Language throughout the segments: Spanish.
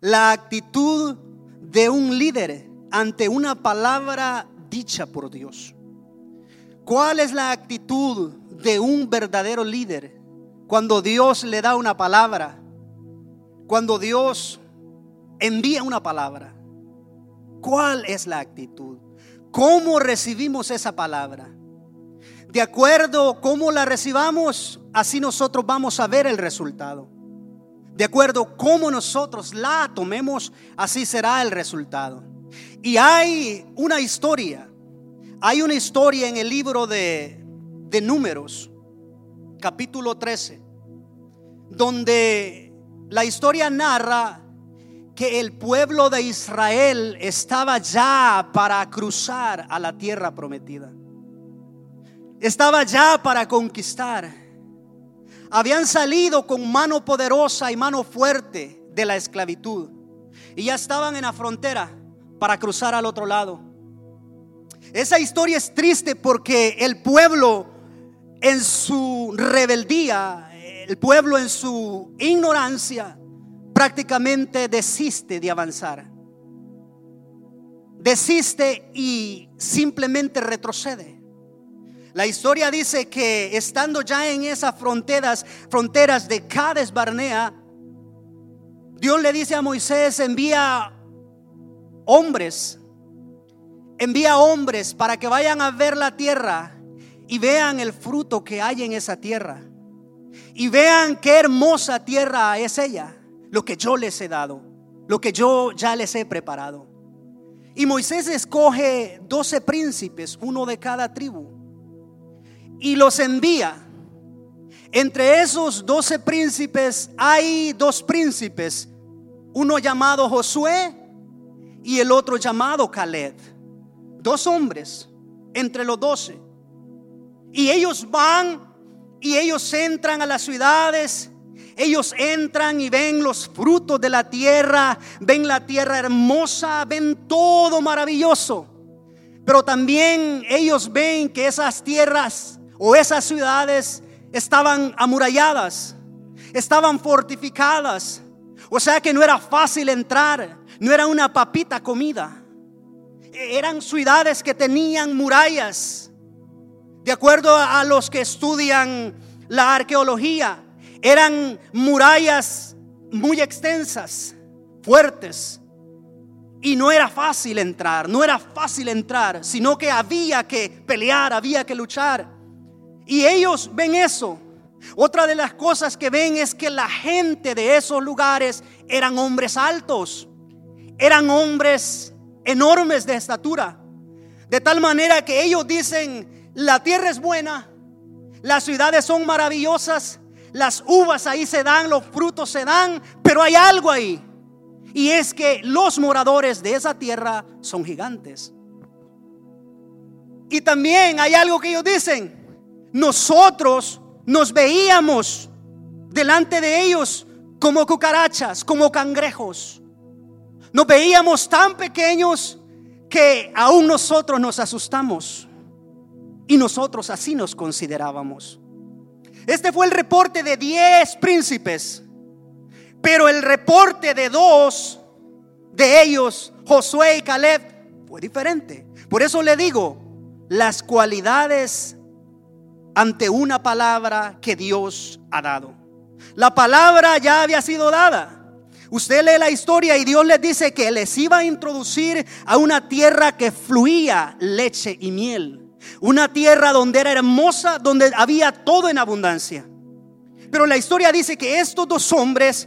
La actitud de un líder ante una palabra dicha por Dios. ¿Cuál es la actitud de un verdadero líder cuando Dios le da una palabra? Cuando Dios envía una palabra. ¿Cuál es la actitud? ¿Cómo recibimos esa palabra? De acuerdo cómo la recibamos, así nosotros vamos a ver el resultado. De acuerdo a cómo nosotros la tomemos, así será el resultado. Y hay una historia, hay una historia en el libro de, de Números, capítulo 13, donde la historia narra que el pueblo de Israel estaba ya para cruzar a la tierra prometida. Estaba ya para conquistar. Habían salido con mano poderosa y mano fuerte de la esclavitud. Y ya estaban en la frontera para cruzar al otro lado. Esa historia es triste porque el pueblo en su rebeldía, el pueblo en su ignorancia, prácticamente desiste de avanzar. Desiste y simplemente retrocede. La historia dice que estando ya en esas fronteras, fronteras de Cades Barnea, Dios le dice a Moisés, envía hombres, envía hombres para que vayan a ver la tierra y vean el fruto que hay en esa tierra. Y vean qué hermosa tierra es ella lo que yo les he dado, lo que yo ya les he preparado. Y Moisés escoge doce príncipes, uno de cada tribu, y los envía. Entre esos doce príncipes hay dos príncipes, uno llamado Josué y el otro llamado Caleb. Dos hombres entre los doce. Y ellos van y ellos entran a las ciudades ellos entran y ven los frutos de la tierra, ven la tierra hermosa, ven todo maravilloso. Pero también ellos ven que esas tierras o esas ciudades estaban amuralladas, estaban fortificadas. O sea que no era fácil entrar, no era una papita comida. Eran ciudades que tenían murallas. De acuerdo a los que estudian la arqueología, eran murallas muy extensas, fuertes. Y no era fácil entrar, no era fácil entrar, sino que había que pelear, había que luchar. Y ellos ven eso. Otra de las cosas que ven es que la gente de esos lugares eran hombres altos, eran hombres enormes de estatura. De tal manera que ellos dicen, la tierra es buena, las ciudades son maravillosas, las uvas ahí se dan, los frutos se dan, pero hay algo ahí. Y es que los moradores de esa tierra son gigantes. Y también hay algo que ellos dicen. Nosotros nos veíamos delante de ellos como cucarachas, como cangrejos. Nos veíamos tan pequeños que aún nosotros nos asustamos. Y nosotros así nos considerábamos. Este fue el reporte de 10 príncipes, pero el reporte de dos de ellos, Josué y Caleb, fue diferente. Por eso le digo, las cualidades ante una palabra que Dios ha dado. La palabra ya había sido dada. Usted lee la historia y Dios les dice que les iba a introducir a una tierra que fluía leche y miel. Una tierra donde era hermosa, donde había todo en abundancia. Pero la historia dice que estos dos hombres,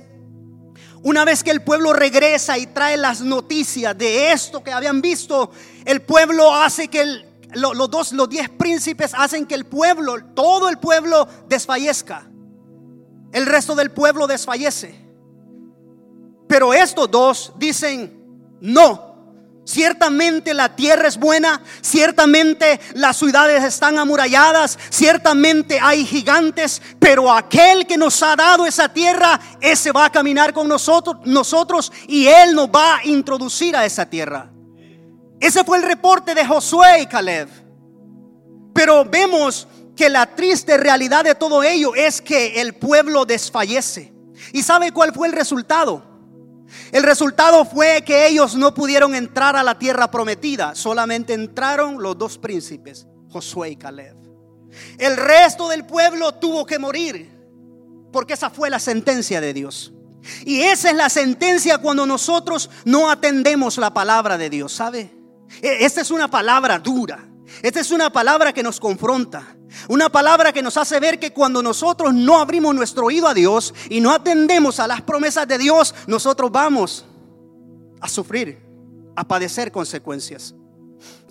una vez que el pueblo regresa y trae las noticias de esto que habían visto, el pueblo hace que los dos, los diez príncipes hacen que el pueblo, todo el pueblo desfallezca. El resto del pueblo desfallece. Pero estos dos dicen, no, Ciertamente la tierra es buena, ciertamente las ciudades están amuralladas, ciertamente hay gigantes, pero aquel que nos ha dado esa tierra, ese va a caminar con nosotros, nosotros y él nos va a introducir a esa tierra. Ese fue el reporte de Josué y Caleb. Pero vemos que la triste realidad de todo ello es que el pueblo desfallece. ¿Y sabe cuál fue el resultado? El resultado fue que ellos no pudieron entrar a la tierra prometida, solamente entraron los dos príncipes, Josué y Caleb. El resto del pueblo tuvo que morir, porque esa fue la sentencia de Dios. Y esa es la sentencia cuando nosotros no atendemos la palabra de Dios, ¿sabe? E, esta es una palabra dura. Esta es una palabra que nos confronta. Una palabra que nos hace ver que cuando nosotros no abrimos nuestro oído a Dios y no atendemos a las promesas de Dios, nosotros vamos a sufrir, a padecer consecuencias.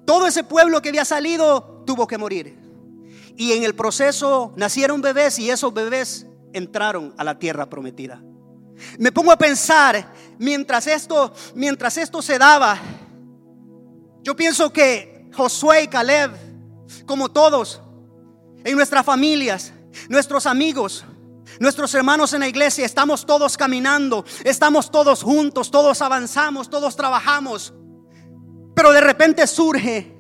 Todo ese pueblo que había salido tuvo que morir. Y en el proceso nacieron bebés y esos bebés entraron a la tierra prometida. Me pongo a pensar mientras esto, mientras esto se daba, yo pienso que Josué y Caleb, como todos, en nuestras familias, nuestros amigos, nuestros hermanos en la iglesia, estamos todos caminando, estamos todos juntos, todos avanzamos, todos trabajamos. Pero de repente surge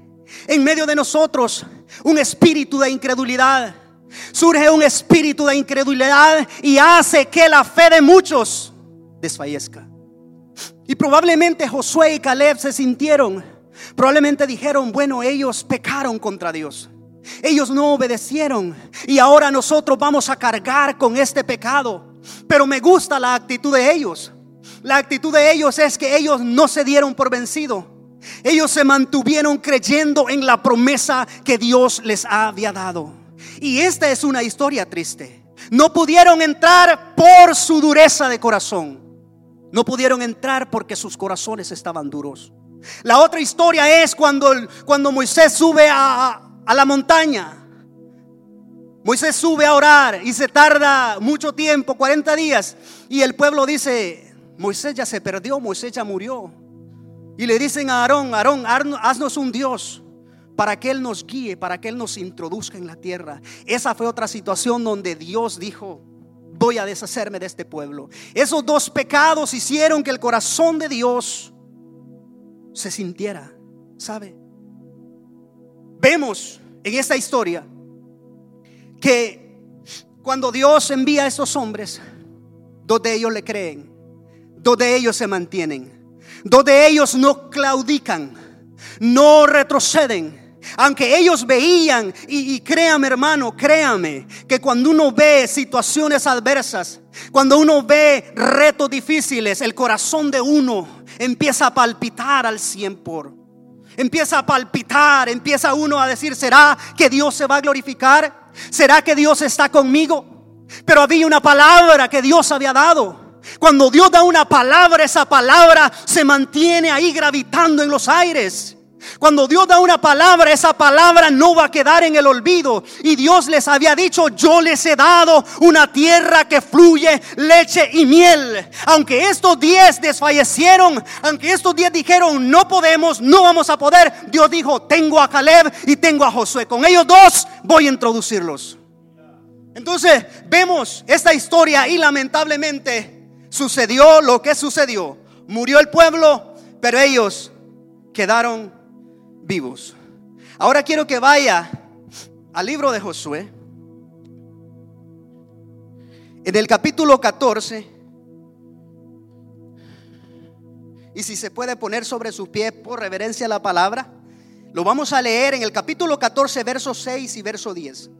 en medio de nosotros un espíritu de incredulidad. Surge un espíritu de incredulidad y hace que la fe de muchos desfallezca. Y probablemente Josué y Caleb se sintieron, probablemente dijeron, bueno, ellos pecaron contra Dios. Ellos no obedecieron y ahora nosotros vamos a cargar con este pecado. Pero me gusta la actitud de ellos. La actitud de ellos es que ellos no se dieron por vencido. Ellos se mantuvieron creyendo en la promesa que Dios les había dado. Y esta es una historia triste. No pudieron entrar por su dureza de corazón. No pudieron entrar porque sus corazones estaban duros. La otra historia es cuando, cuando Moisés sube a, a la montaña. Moisés sube a orar y se tarda mucho tiempo, 40 días. Y el pueblo dice, Moisés ya se perdió, Moisés ya murió. Y le dicen a Aarón, Aarón, haznos un Dios para que Él nos guíe, para que Él nos introduzca en la tierra. Esa fue otra situación donde Dios dijo, voy a deshacerme de este pueblo. Esos dos pecados hicieron que el corazón de Dios se sintiera, ¿sabe? Vemos en esta historia que cuando Dios envía a esos hombres, dos de ellos le creen, dos de ellos se mantienen, dos de ellos no claudican, no retroceden. Aunque ellos veían, y, y, créame hermano, créame, que cuando uno ve situaciones adversas, cuando uno ve retos difíciles, el corazón de uno empieza a palpitar al cien por empieza a palpitar, empieza uno a decir, ¿será que Dios se va a glorificar? ¿Será que Dios está conmigo? Pero había una palabra que Dios había dado. Cuando Dios da una palabra, esa palabra se mantiene ahí gravitando en los aires. Cuando Dios da una palabra, esa palabra no va a quedar en el olvido. Y Dios les había dicho, yo les he dado una tierra que fluye leche y miel. Aunque estos diez desfallecieron, aunque estos diez dijeron, no podemos, no vamos a poder, Dios dijo, tengo a Caleb y tengo a Josué. Con ellos dos voy a introducirlos. Entonces vemos esta historia y lamentablemente sucedió lo que sucedió. Murió el pueblo, pero ellos quedaron vivos. Ahora quiero que vaya al libro de Josué. En el capítulo 14. Y si se puede poner sobre sus pies por reverencia a la palabra, lo vamos a leer en el capítulo 14, verso 6 y verso 10.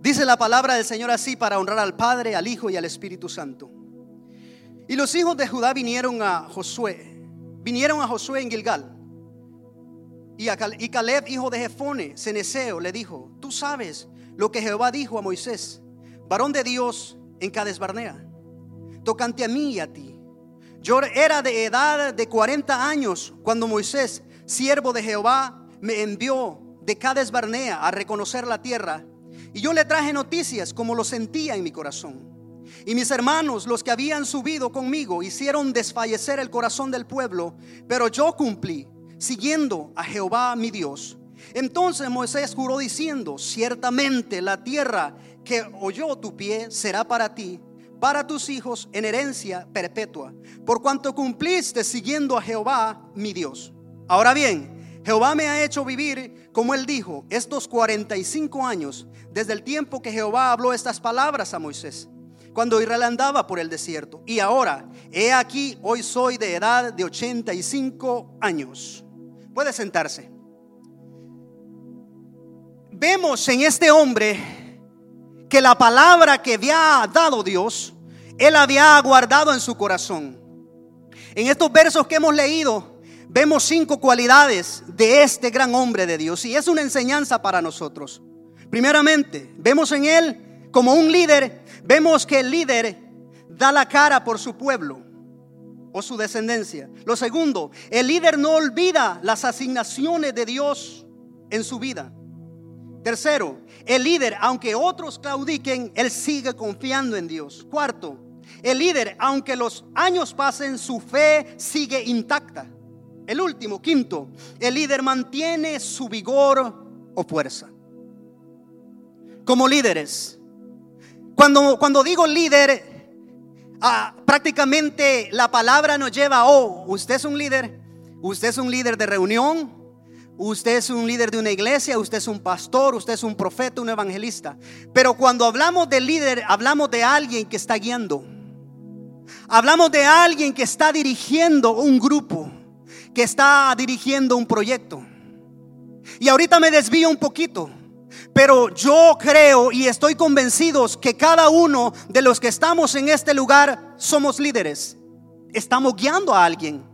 Dice la palabra del Señor así para honrar al Padre, al Hijo y al Espíritu Santo. Y los hijos de Judá vinieron a Josué Vinieron a Josué en Gilgal. Y, a Caleb, hijo de Jefone, Ceneseo, le dijo, tú sabes lo que Jehová dijo a Moisés, varón de Dios en Cades Barnea, tocante a mí y a ti. Yo era de edad de 40 años cuando Moisés, siervo de Jehová, me envió de Cades Barnea a reconocer la tierra. Y yo le traje noticias como lo sentía en mi corazón. Y mis hermanos, los que habían subido conmigo, hicieron desfallecer el corazón del pueblo, pero yo cumplí, siguiendo a Jehová mi Dios. Entonces Moisés juró diciendo, ciertamente la tierra que oyó tu pie será para ti, para tus hijos en herencia perpetua, por cuanto cumpliste siguiendo a Jehová mi Dios. Ahora bien, Jehová me ha hecho vivir, como él dijo, estos 45 años, desde el tiempo que Jehová habló estas palabras a Moisés cuando Israel andaba por el desierto. Y ahora, he aquí, hoy soy de edad de 85 años. Puede sentarse. Vemos en este hombre que la palabra que había dado Dios, él había guardado en su corazón. En estos versos que hemos leído, vemos cinco cualidades de este gran hombre de Dios y es una enseñanza para nosotros. Primeramente, vemos en él como un líder, vemos que el líder da la cara por su pueblo o su descendencia. Lo segundo, el líder no olvida las asignaciones de Dios en su vida. Tercero, el líder, aunque otros claudiquen, él sigue confiando en Dios. Cuarto, el líder, aunque los años pasen, su fe sigue intacta. El último, quinto, el líder mantiene su vigor o fuerza. Como líderes, cuando, cuando digo líder, ah, prácticamente la palabra nos lleva, oh, usted es un líder, usted es un líder de reunión, usted es un líder de una iglesia, usted es un pastor, usted es un profeta, un evangelista. Pero cuando hablamos de líder, hablamos de alguien que está guiando. Hablamos de alguien que está dirigiendo un grupo que está dirigiendo un proyecto. Y ahorita me desvío un poquito, pero yo creo y estoy convencido que cada uno de los que estamos en este lugar somos líderes. Estamos guiando a alguien.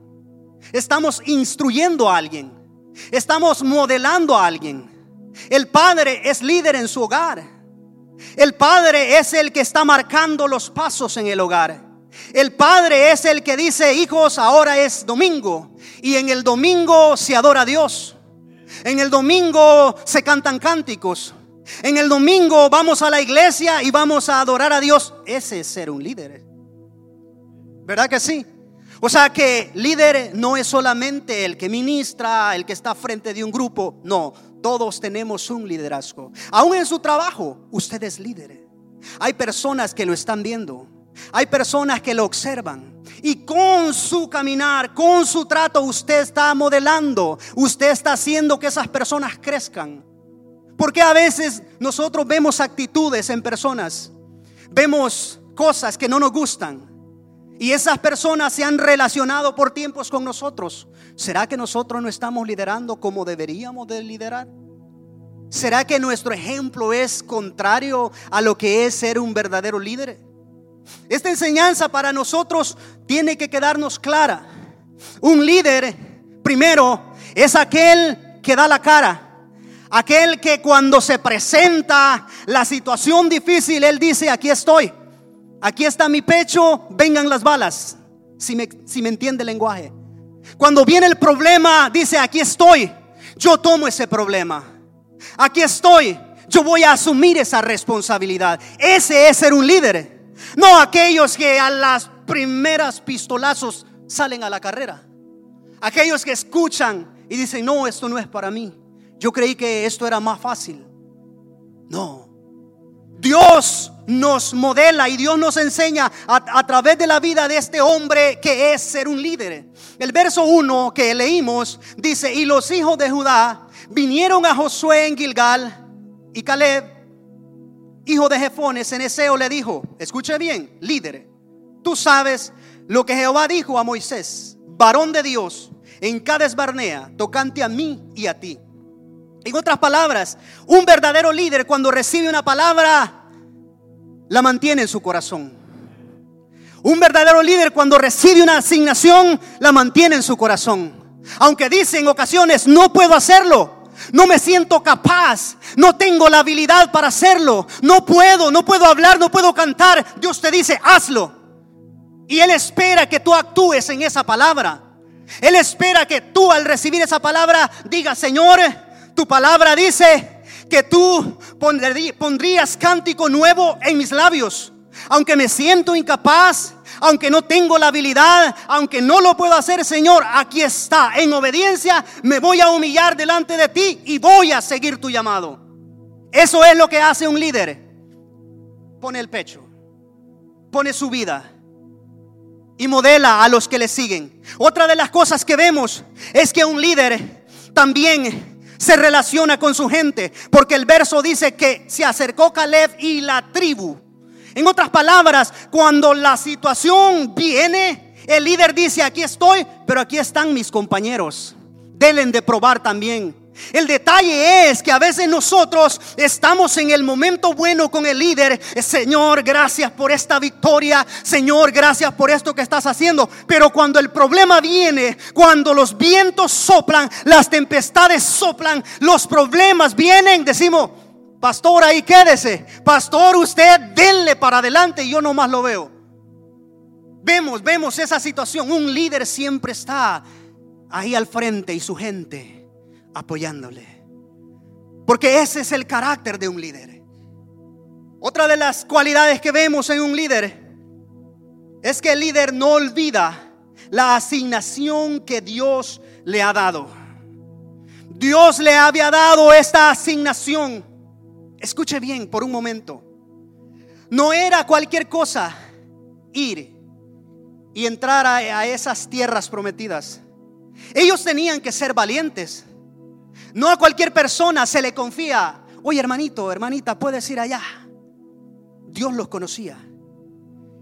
Estamos instruyendo a alguien. Estamos modelando a alguien. El padre es líder en su hogar. El padre es el que está marcando los pasos en el hogar. El padre es el que dice, hijos, ahora es domingo. Y en el domingo se adora a Dios. En el domingo se cantan cánticos. En el domingo vamos a la iglesia y vamos a adorar a Dios. Ese es ser un líder. ¿Verdad que sí? O sea que líder no es solamente el que ministra, el que está frente de un grupo. No, todos tenemos un liderazgo. Aún en su trabajo, usted es líder. Hay personas que lo están viendo. Hay personas que lo observan y con su caminar, con su trato, usted está modelando, usted está haciendo que esas personas crezcan. Porque a veces nosotros vemos actitudes en personas, vemos cosas que no nos gustan y esas personas se han relacionado por tiempos con nosotros. ¿Será que nosotros no estamos liderando como deberíamos de liderar? ¿Será que nuestro ejemplo es contrario a lo que es ser un verdadero líder? Esta enseñanza para nosotros tiene que quedarnos clara. Un líder, primero, es aquel que da la cara. Aquel que cuando se presenta la situación difícil, él dice, aquí estoy. Aquí está mi pecho, vengan las balas. Si me, si me entiende el lenguaje. Cuando viene el problema, dice, aquí estoy. Yo tomo ese problema. Aquí estoy. Yo voy a asumir esa responsabilidad. Ese es ser un líder. No aquellos que a las primeras pistolazos salen a la carrera. Aquellos que escuchan y dicen, no, esto no es para mí. Yo creí que esto era más fácil. No. Dios nos modela y Dios nos enseña a, través de la vida de este hombre que es ser un líder. El verso 1 que leímos dice, y los hijos de Judá vinieron a Josué en Gilgal y Caleb hijo de Jefones, Eneseo le dijo, escuche bien, líder, tú sabes lo que Jehová dijo a Moisés, varón de Dios, en Cades Barnea, tocante a mí y a ti. En otras palabras, un verdadero líder cuando recibe una palabra, la mantiene en su corazón. Un verdadero líder cuando recibe una asignación, la mantiene en su corazón. Aunque dice en ocasiones, no puedo hacerlo, no me siento capaz. No tengo la habilidad para hacerlo. No puedo, no puedo hablar, no puedo cantar. Dios te dice, hazlo. Y Él espera que tú actúes en esa palabra. Él espera que tú al recibir esa palabra digas, Señor, tu palabra dice que tú pondrías cántico nuevo en mis labios. Aunque me siento incapaz, aunque no tengo la habilidad, aunque no lo puedo hacer, Señor, aquí está. En obediencia me voy a humillar delante de ti y voy a seguir tu llamado. Eso es lo que hace un líder. Pone el pecho, pone su vida y modela a los que le siguen. Otra de las cosas que vemos es que un líder también se relaciona con su gente, porque el verso dice que se acercó Caleb y la tribu En otras palabras, cuando la situación viene, el líder dice, aquí estoy, pero aquí están mis compañeros. Deben de probar también. El detalle es que a veces nosotros estamos en el momento bueno con el líder. Señor, gracias por esta victoria. Señor, gracias por esto que estás haciendo. Pero cuando el problema viene, cuando los vientos soplan, las tempestades soplan, los problemas vienen, decimos, pastor, ahí quédese. Pastor, usted denle para adelante y yo nomás lo veo. Vemos, vemos esa situación. Un líder siempre está ahí al frente y su gente apoyándole. Porque ese es el carácter de un líder. Otra de las cualidades que vemos en un líder es que el líder no olvida la asignación que Dios le ha dado. Dios le había dado esta asignación. Escuche bien por un momento. No era cualquier cosa ir y entrar a, esas tierras prometidas. Ellos tenían que ser valientes. No a cualquier persona se le confía, oye hermanito, hermanita, puedes ir allá. Dios los conocía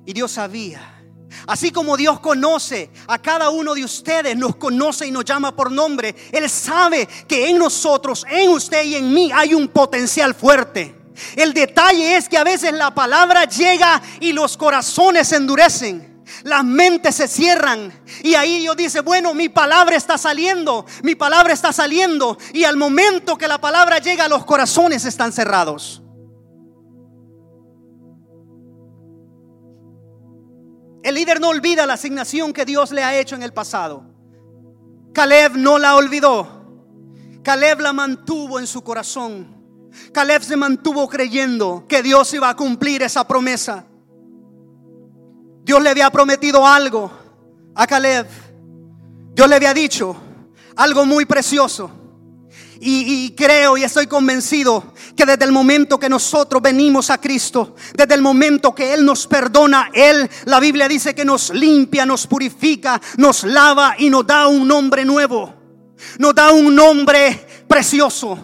y Dios sabía. Así como Dios conoce a cada uno de ustedes, nos conoce y nos llama por nombre, Él sabe que en nosotros, en usted y en mí hay un potencial fuerte. El detalle es que a veces la palabra llega y los corazones se endurecen las mentes se cierran y ahí Dios dice, bueno, mi palabra está saliendo, mi palabra está saliendo y al momento que la palabra llega los corazones están cerrados. El líder no olvida la asignación que Dios le ha hecho en el pasado. Caleb no la olvidó. Caleb la mantuvo en su corazón. Caleb se mantuvo creyendo que Dios iba a cumplir esa promesa. Dios le había prometido algo a Caleb. Dios le había dicho algo muy precioso. Y, creo y estoy convencido que desde el momento que nosotros venimos a Cristo, desde el momento que Él nos perdona, Él, la Biblia dice que nos limpia, nos purifica, nos lava y nos da un nombre nuevo. Nos da un nombre precioso.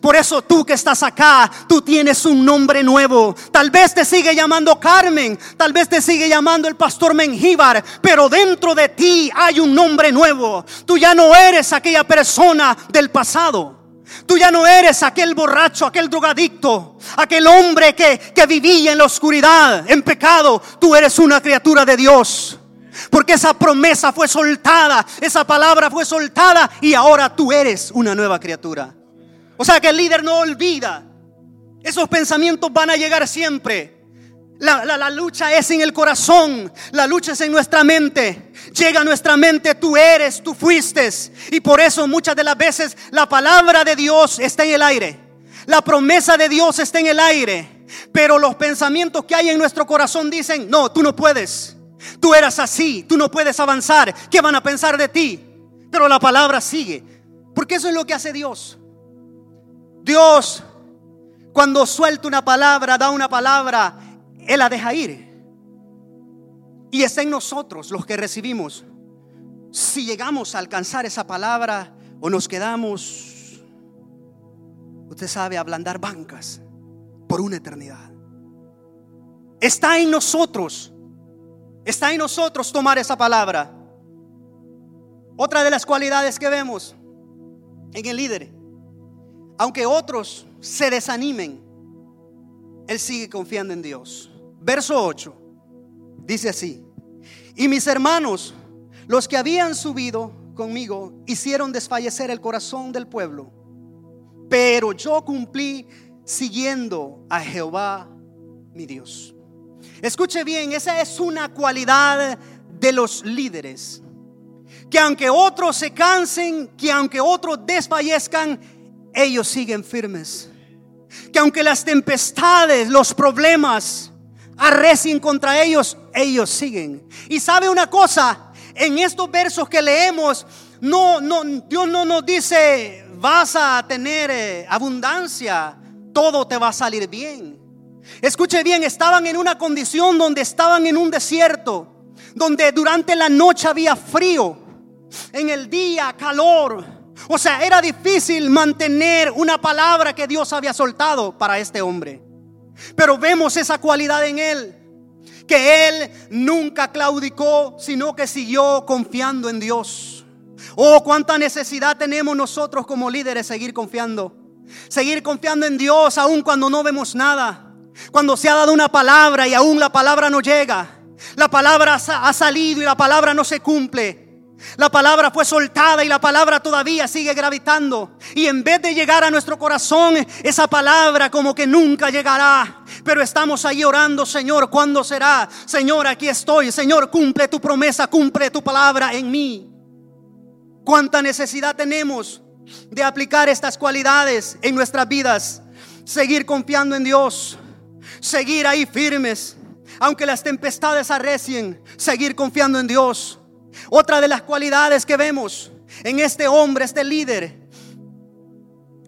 Por eso tú que estás acá, tú tienes un nombre nuevo. Tal vez te sigue llamando Carmen, tal vez te sigue llamando el pastor Mengíbar, pero dentro de ti hay un nombre nuevo. Tú ya no eres aquella persona del pasado. Tú ya no eres aquel borracho, aquel drogadicto, aquel hombre que, que vivía en la oscuridad, en pecado. Tú eres una criatura de Dios. Porque esa promesa fue soltada, esa palabra fue soltada y ahora tú eres una nueva criatura. O sea que el líder no olvida. Esos pensamientos van a llegar siempre. La, lucha es en el corazón, la lucha es en nuestra mente. Llega a nuestra mente, tú eres, tú fuiste. Y por eso muchas de las veces la palabra de Dios está en el aire. La promesa de Dios está en el aire. Pero los pensamientos que hay en nuestro corazón dicen, no, tú no puedes. Tú eras así, tú no puedes avanzar. ¿Qué van a pensar de ti? Pero la palabra sigue. Porque eso es lo que hace Dios. Dios, cuando suelta una palabra, da una palabra, Él la deja ir. Y es en nosotros los que recibimos. Si llegamos a alcanzar esa palabra o nos quedamos, usted sabe, ablandar bancas por una eternidad. Está en nosotros. Está en nosotros tomar esa palabra. Otra de las cualidades que vemos en el líder aunque otros se desanimen, Él sigue confiando en Dios. Verso 8 dice así, y mis hermanos, los que habían subido conmigo, hicieron desfallecer el corazón del pueblo, pero yo cumplí siguiendo a Jehová mi Dios. Escuche bien, esa es una cualidad de los líderes. Que aunque otros se cansen, que aunque otros desfallezcan, ellos siguen firmes. Que aunque las tempestades, los problemas arrecien contra ellos, ellos siguen. Y sabe una cosa, en estos versos que leemos, no, no, Dios no nos dice vas a tener eh, abundancia, todo te va a salir bien. Escuche bien, estaban en una condición donde estaban en un desierto, donde durante la noche había frío, en el día calor. O sea, era difícil mantener una palabra que Dios había soltado para este hombre. Pero vemos esa cualidad en él. Que él nunca claudicó, sino que siguió confiando en Dios. Oh, cuánta necesidad tenemos nosotros como líderes seguir confiando. Seguir confiando en Dios aun cuando no vemos nada. Cuando se ha dado una palabra y aún la palabra no llega. La palabra ha salido y la palabra no se cumple. La palabra fue soltada y la palabra todavía sigue gravitando. Y en vez de llegar a nuestro corazón, esa palabra como que nunca llegará. Pero estamos ahí orando, Señor, ¿cuándo será? Señor, aquí estoy. Señor, cumple tu promesa, cumple tu palabra en mí. ¿Cuánta necesidad tenemos de aplicar estas cualidades en nuestras vidas? Seguir confiando en Dios, seguir ahí firmes, aunque las tempestades arrecien, seguir confiando en Dios otra de las cualidades que vemos en este hombre, este líder,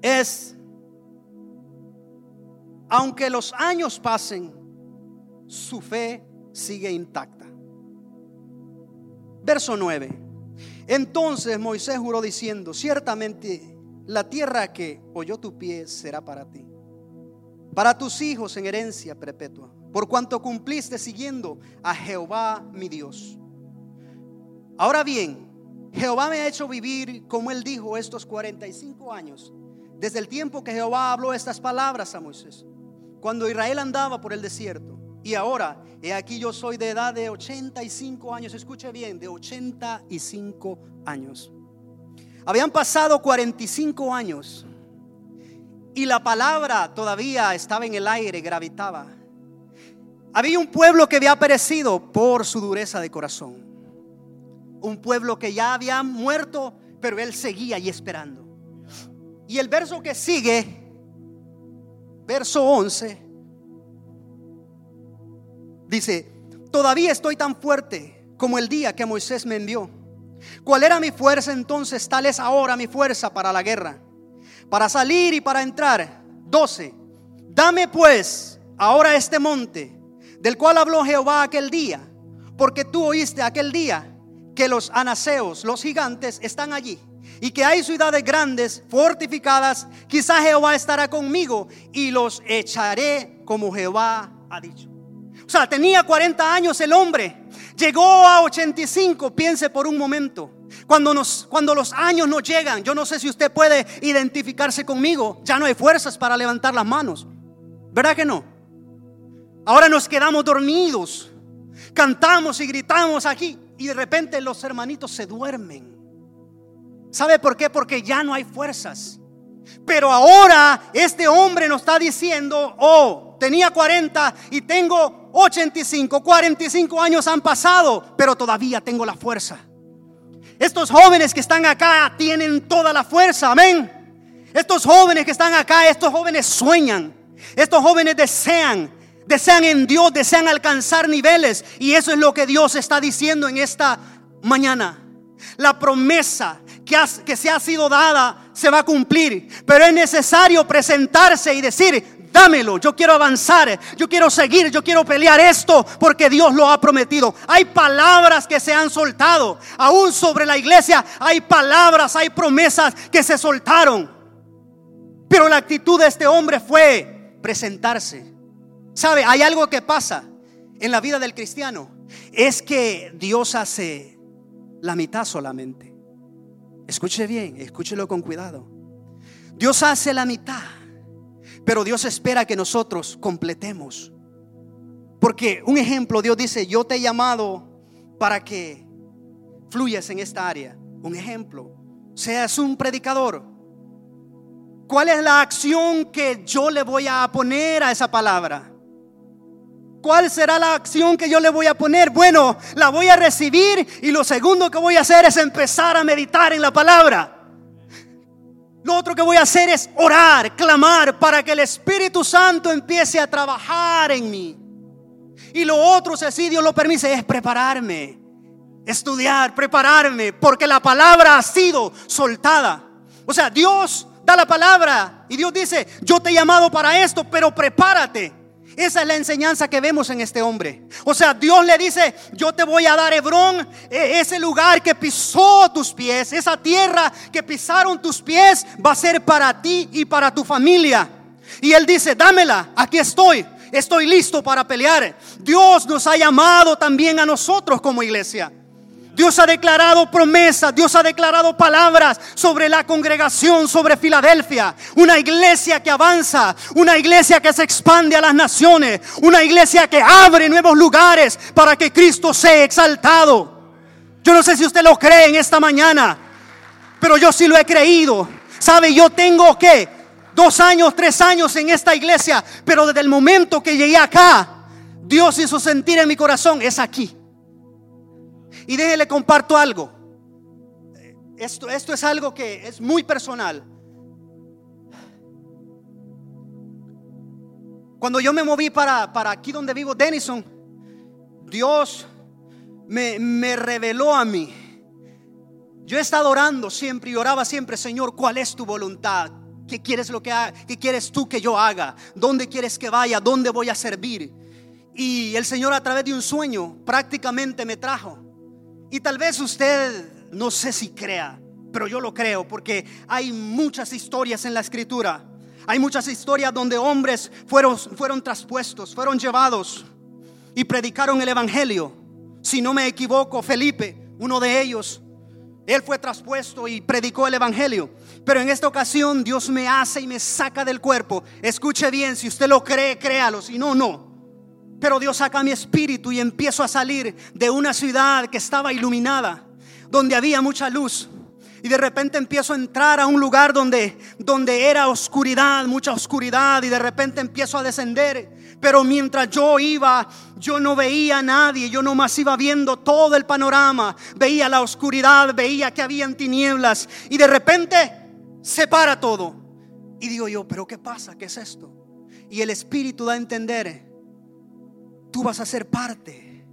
es, aunque los años pasen, su fe sigue intacta. Verso 9. Entonces Moisés juró diciendo, ciertamente la tierra que oyó tu pie será para ti, para tus hijos en herencia perpetua, por cuanto cumpliste siguiendo a Jehová mi Dios. Ahora bien, Jehová me ha hecho vivir, como él dijo, estos 45 años, desde el tiempo que Jehová habló estas palabras a Moisés, cuando Israel andaba por el desierto. Y ahora, he aquí yo soy de edad de 85 años, escuche bien, de 85 años. Habían pasado 45 años y la palabra todavía estaba en el aire, gravitaba. Había un pueblo que había perecido por su dureza de corazón un pueblo que ya había muerto, pero él seguía ahí esperando. Y el verso que sigue, verso 11, dice, todavía estoy tan fuerte como el día que Moisés me envió. ¿Cuál era mi fuerza entonces? Tal es ahora mi fuerza para la guerra, para salir y para entrar. 12. Dame pues ahora este monte, del cual habló Jehová aquel día, porque tú oíste aquel día que los anaseos, los gigantes, están allí y que hay ciudades grandes, fortificadas, quizá Jehová estará conmigo y los echaré como Jehová ha dicho. O sea, tenía 40 años el hombre, llegó a 85, piense por un momento. Cuando, nos, cuando los años no llegan, yo no sé si usted puede identificarse conmigo, ya no hay fuerzas para levantar las manos. ¿Verdad que no? Ahora nos quedamos dormidos, cantamos y gritamos aquí y de repente los hermanitos se duermen. ¿Sabe por qué? Porque ya no hay fuerzas. Pero ahora este hombre nos está diciendo, oh, tenía 40 y tengo 85, 45 años han pasado, pero todavía tengo la fuerza. Estos jóvenes que están acá tienen toda la fuerza, amén. Estos jóvenes que están acá, estos jóvenes sueñan, estos jóvenes desean, desean en Dios, desean alcanzar niveles. Y eso es lo que Dios está diciendo en esta mañana. La promesa que, que se ha sido dada se va a cumplir. Pero es necesario presentarse y decir, dámelo, yo quiero avanzar, yo quiero seguir, yo quiero pelear esto porque Dios lo ha prometido. Hay palabras que se han soltado, aún sobre la iglesia hay palabras, hay promesas que se soltaron. Pero la actitud de este hombre fue presentarse. ¿Sabe? Hay algo que pasa en la vida del cristiano. Es que Dios hace la mitad solamente. Escuche bien, escúchelo con cuidado. Dios hace la mitad, pero Dios espera que nosotros completemos. Porque un ejemplo, Dios dice, yo te he llamado para que fluyas en esta área. Un ejemplo, seas un predicador. ¿Cuál es la acción que yo le voy a poner a esa palabra? ¿Cuál será la acción que yo le voy a poner? Bueno, la voy a recibir y lo segundo que voy a hacer es empezar a meditar en la palabra. Lo otro que voy a hacer es orar, clamar para que el Espíritu Santo empiece a trabajar en mí. Y lo otro, si Dios lo permite, es prepararme, estudiar, prepararme, porque la palabra ha sido soltada. O sea, Dios da la palabra y Dios dice, yo te he llamado para esto, pero prepárate. Esa es la enseñanza que vemos en este hombre. O sea, Dios le dice, yo te voy a dar Hebrón, e, ese lugar que pisó tus pies, esa tierra que pisaron tus pies va a ser para ti y para tu familia. Y él dice, dámela, aquí estoy. Estoy listo para pelear. Dios nos ha llamado también a nosotros como iglesia. Dios ha declarado promesas, Dios ha declarado palabras sobre la congregación, sobre Filadelfia. Una iglesia que avanza, una iglesia que se expande a las naciones, una iglesia que abre nuevos lugares para que Cristo sea exaltado. Yo no sé si usted lo cree en esta mañana, pero yo sí lo he creído. ¿Sabe? Yo tengo que dos años, tres años en esta iglesia, pero desde el momento que llegué acá, Dios hizo sentir en mi corazón, es aquí. Y déjele comparto algo. Esto, esto es algo que es muy personal. Cuando yo me moví para, para aquí donde vivo, Denison, Dios me, me reveló a mí. Yo he estado orando siempre y oraba siempre, Señor, ¿cuál es tu voluntad? ¿Qué quieres, lo que ¿Qué quieres tú que yo haga? ¿Dónde quieres que vaya? ¿Dónde voy a servir? Y el Señor a través de un sueño prácticamente me trajo. Y tal vez usted no sé si crea, pero yo lo creo porque hay muchas historias en la escritura. Hay muchas historias donde hombres fueron, fueron traspuestos, fueron llevados y predicaron el Evangelio. Si no me equivoco, Felipe, uno de ellos, él fue traspuesto y predicó el Evangelio. Pero en esta ocasión Dios me hace y me saca del cuerpo. Escuche bien, si usted lo cree, créalo. Si no, no. Pero Dios saca mi espíritu y empiezo a salir de una ciudad que estaba iluminada, donde había mucha luz. Y de repente empiezo a entrar a un lugar donde, donde era oscuridad, mucha oscuridad. Y de repente empiezo a descender. Pero mientras yo iba, yo no veía a nadie. Yo nomás iba viendo todo el panorama. Veía la oscuridad, veía que habían tinieblas. Y de repente se para todo. Y digo yo, pero ¿qué pasa? ¿Qué es esto? Y el Espíritu da a entender tú vas a ser parte.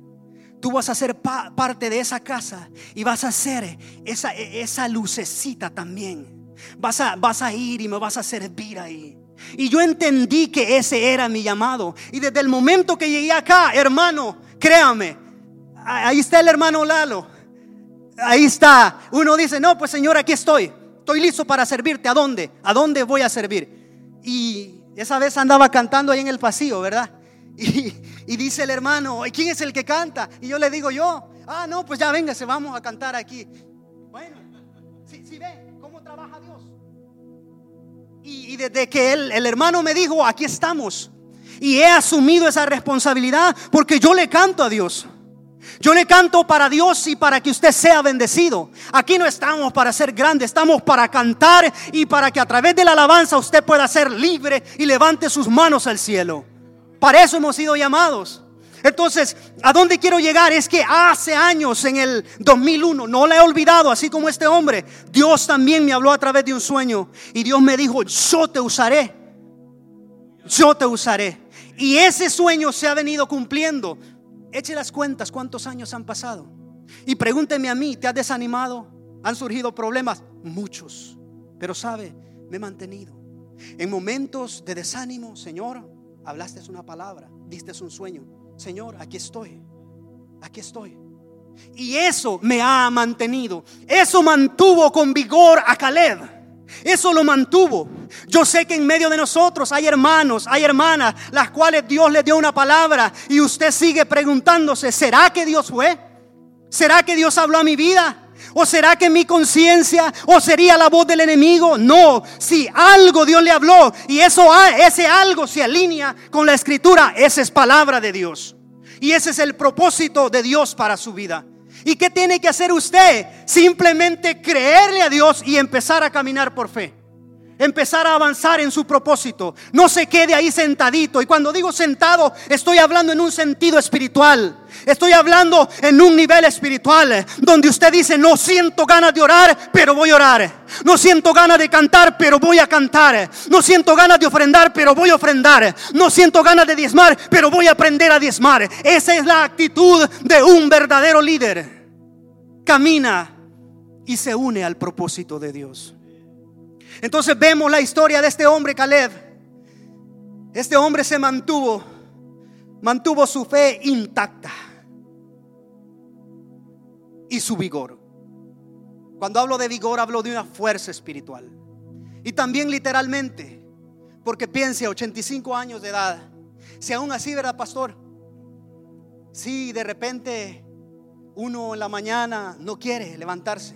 Tú vas a ser parte de esa casa y vas a ser esa, esa lucecita también. Vas a, vas a ir y me vas a servir ahí. Y yo entendí que ese era mi llamado. Y desde el momento que llegué acá, hermano, créame, ahí está el hermano Lalo. Ahí está. Uno dice, no, pues Señor, aquí estoy. Estoy listo para servirte. ¿A dónde? ¿A dónde voy a servir? Y esa vez andaba cantando ahí en el pasillo, ¿verdad? Y, dice el hermano, ¿y quién es el que canta? Y yo le digo yo, ah, no, pues ya véngase, vamos a cantar aquí. Bueno, si, ve cómo trabaja Dios. Y, desde que el hermano me dijo, aquí estamos. Y he asumido esa responsabilidad porque yo le canto a Dios. Yo le canto para Dios y para que usted sea bendecido. Aquí no estamos para ser grandes, estamos para cantar y para que a través de la alabanza usted pueda ser libre y levante sus manos al cielo. Para eso hemos sido llamados. Entonces, ¿a dónde quiero llegar? Es que hace años, en el 2001, no la he olvidado, así como este hombre, Dios también me habló a través de un sueño y Dios me dijo, yo te usaré, yo te usaré. Y ese sueño se ha venido cumpliendo. Eche las cuentas, ¿cuántos años han pasado? Y pregúnteme a mí, ¿te has desanimado? ¿Han surgido problemas? Muchos. Pero sabe, me he mantenido. En momentos de desánimo, Señor, Hablaste una palabra, diste un sueño. Señor, aquí estoy. Aquí estoy. Y eso me ha mantenido. Eso mantuvo con vigor a Caleb. Eso lo mantuvo. Yo sé que en medio de nosotros hay hermanos, hay hermanas, las cuales Dios le dio una palabra y usted sigue preguntándose, ¿será que Dios fue? ¿Será que Dios habló a mi vida? ¿O será que mi conciencia o sería la voz del enemigo? No, si algo Dios le habló y eso ese algo se alinea con la escritura, esa es palabra de Dios. Y ese es el propósito de Dios para su vida. ¿Y qué tiene que hacer usted? Simplemente creerle a Dios y empezar a caminar por fe empezar a avanzar en su propósito. No se quede ahí sentadito. Y cuando digo sentado, estoy hablando en un sentido espiritual. Estoy hablando en un nivel espiritual donde usted dice, no siento ganas de orar, pero voy a orar. No siento ganas de cantar, pero voy a cantar. No siento ganas de ofrendar, pero voy a ofrendar. No siento ganas de diezmar, pero voy a aprender a diezmar. Esa es la actitud de un verdadero líder. Camina y se une al propósito de Dios. Entonces vemos la historia de este hombre, Caleb. Este hombre se mantuvo, mantuvo su fe intacta y su vigor. Cuando hablo de vigor, hablo de una fuerza espiritual. Y también literalmente, porque piense, 85 años de edad, Si aún así, ¿verdad, pastor? Si de repente uno en la mañana no quiere levantarse,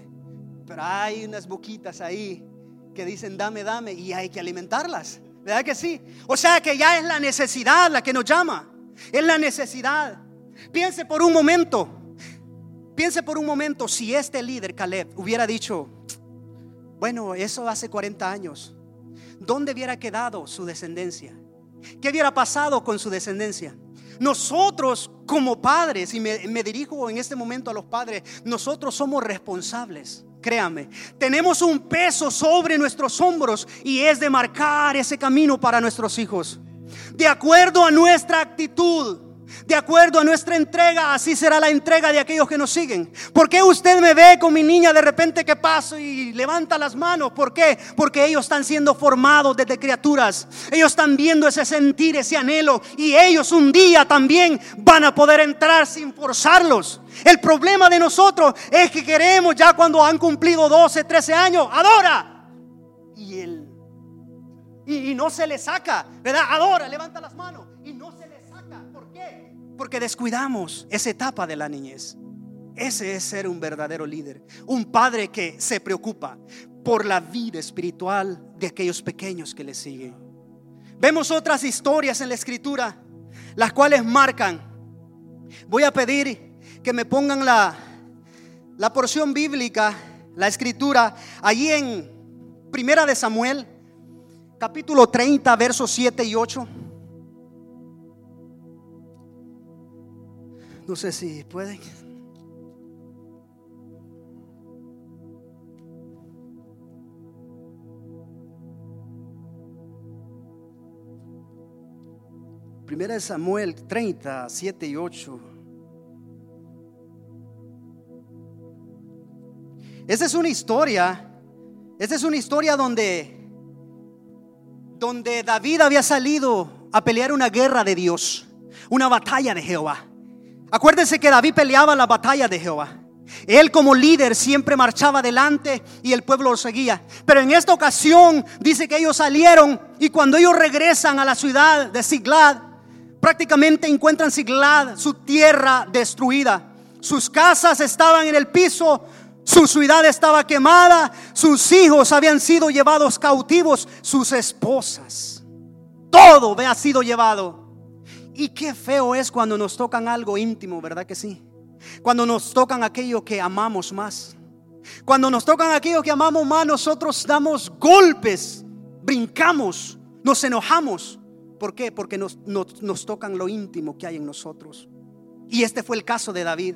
pero hay unas boquitas ahí que dicen dame, dame y hay que alimentarlas. ¿Verdad que sí? O sea que ya es la necesidad la que nos llama. Es la necesidad. Piense por un momento. Piense por un momento si este líder, Caleb, hubiera dicho, bueno, eso hace 40 años. ¿Dónde hubiera quedado su descendencia? ¿Qué hubiera pasado con su descendencia? Nosotros como padres, y me, dirijo en este momento a los padres, nosotros somos responsables, créame. Tenemos un peso sobre nuestros hombros y es de marcar ese camino para nuestros hijos. De acuerdo a nuestra actitud, de acuerdo a nuestra entrega, así será la entrega de aquellos que nos siguen. ¿Por qué usted me ve con mi niña de repente que paso y levanta las manos? ¿Por qué? Porque ellos están siendo formados desde criaturas. Ellos están viendo ese sentir, ese anhelo. Y ellos un día también van a poder entrar sin forzarlos. El problema de nosotros es que queremos ya cuando han cumplido 12, 13 años, adora. Y él. Y, y no se le saca, ¿verdad? Adora, levanta las manos. Porque descuidamos esa etapa de la niñez. Ese es ser un verdadero líder. Un padre que se preocupa por la vida espiritual de aquellos pequeños que le siguen. Vemos otras historias en la escritura, las cuales marcan. Voy a pedir que me pongan la, la porción bíblica, la escritura, allí en Primera de Samuel, capítulo 30, versos 7 y 8. No sé si pueden. Primera de Samuel 30, 7 y 8. Esta es una historia, esta es una historia donde, donde David había salido a pelear una guerra de Dios, una batalla de Jehová. Acuérdense que David peleaba la batalla de Jehová. Él como líder siempre marchaba adelante y el pueblo lo seguía. Pero en esta ocasión dice que ellos salieron y cuando ellos regresan a la ciudad de Siglad, prácticamente encuentran Siglad, su tierra destruida. Sus casas estaban en el piso, su ciudad estaba quemada, sus hijos habían sido llevados cautivos, sus esposas. Todo había sido llevado. Y qué feo es cuando nos tocan algo íntimo, ¿verdad que sí? Cuando nos tocan aquello que amamos más. Cuando nos tocan aquello que amamos más, nosotros damos golpes, brincamos, nos enojamos. ¿Por qué? Porque nos, nos, nos tocan lo íntimo que hay en nosotros. Y este fue el caso de David.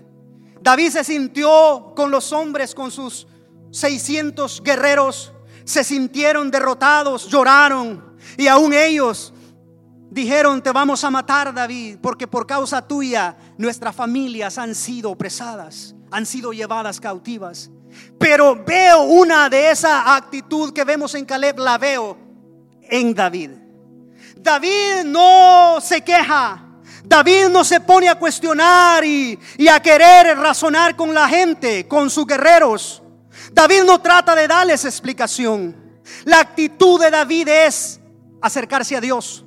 David se sintió con los hombres, con sus 600 guerreros, se sintieron derrotados, lloraron. Y aún ellos dijeron, te vamos a matar, David, porque por causa tuya nuestras familias han sido opresadas, han sido llevadas cautivas. Pero veo una de esa actitud que vemos en Caleb, la veo en David. David no se queja. David no se pone a cuestionar y, y, a querer razonar con la gente, con sus guerreros. David no trata de darles explicación. La actitud de David es acercarse a Dios.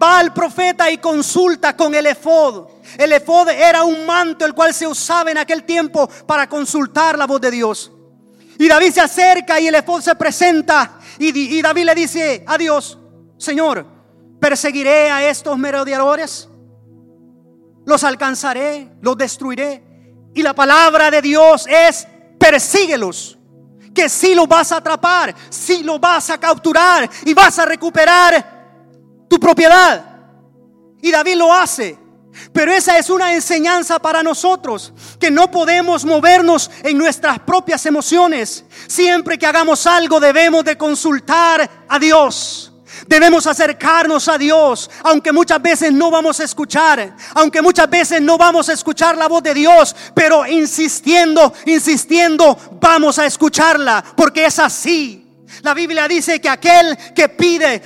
Va al profeta y consulta con el efod. El efod era un manto el cual se usaba en aquel tiempo para consultar la voz de Dios. Y David se acerca y el efod se presenta y, David le dice a Dios, Señor, perseguiré a estos merodeadores los alcanzaré, los destruiré. Y la palabra de Dios es, persíguelos. Que si los vas a atrapar, si los vas a capturar y vas a recuperar tu propiedad. Y David lo hace. Pero esa es una enseñanza para nosotros, que no podemos movernos en nuestras propias emociones. Siempre que hagamos algo debemos de consultar a Dios. Debemos acercarnos a Dios, aunque muchas veces no vamos a escuchar, aunque muchas veces no vamos a escuchar la voz de Dios, pero insistiendo, insistiendo, vamos a escucharla, porque es así. La Biblia dice que aquel que pide,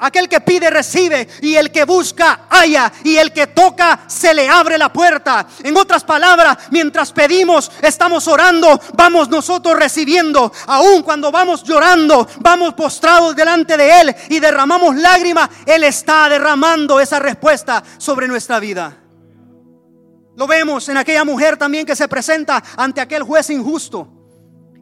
aquel que pide recibe y el que busca halla y el que toca se le abre la puerta. En otras palabras, mientras pedimos, estamos orando, vamos nosotros recibiendo. Aun cuando vamos llorando, vamos postrados delante de él y derramamos lágrimas, él está derramando esa respuesta sobre nuestra vida. Lo vemos en aquella mujer también que se presenta ante aquel juez injusto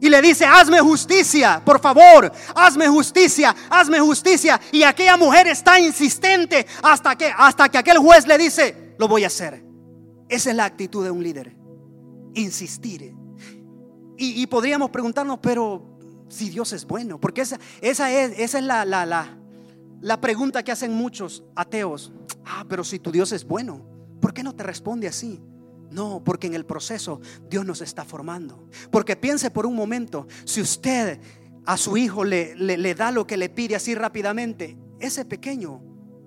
y le dice, hazme justicia, por favor, hazme justicia, hazme justicia. Y aquella mujer está insistente hasta que, hasta que aquel juez le dice, lo voy a hacer. Esa es la actitud de un líder, insistir. Y, podríamos preguntarnos, pero si Dios es bueno, porque esa, esa es, esa es la, la, la, la pregunta que hacen muchos ateos. Ah, pero si tu Dios es bueno, ¿por qué no te responde así? No, porque en el proceso Dios nos está formando. Porque piense por un momento, si usted a su hijo le, le, da lo que le pide así rápidamente, ese pequeño,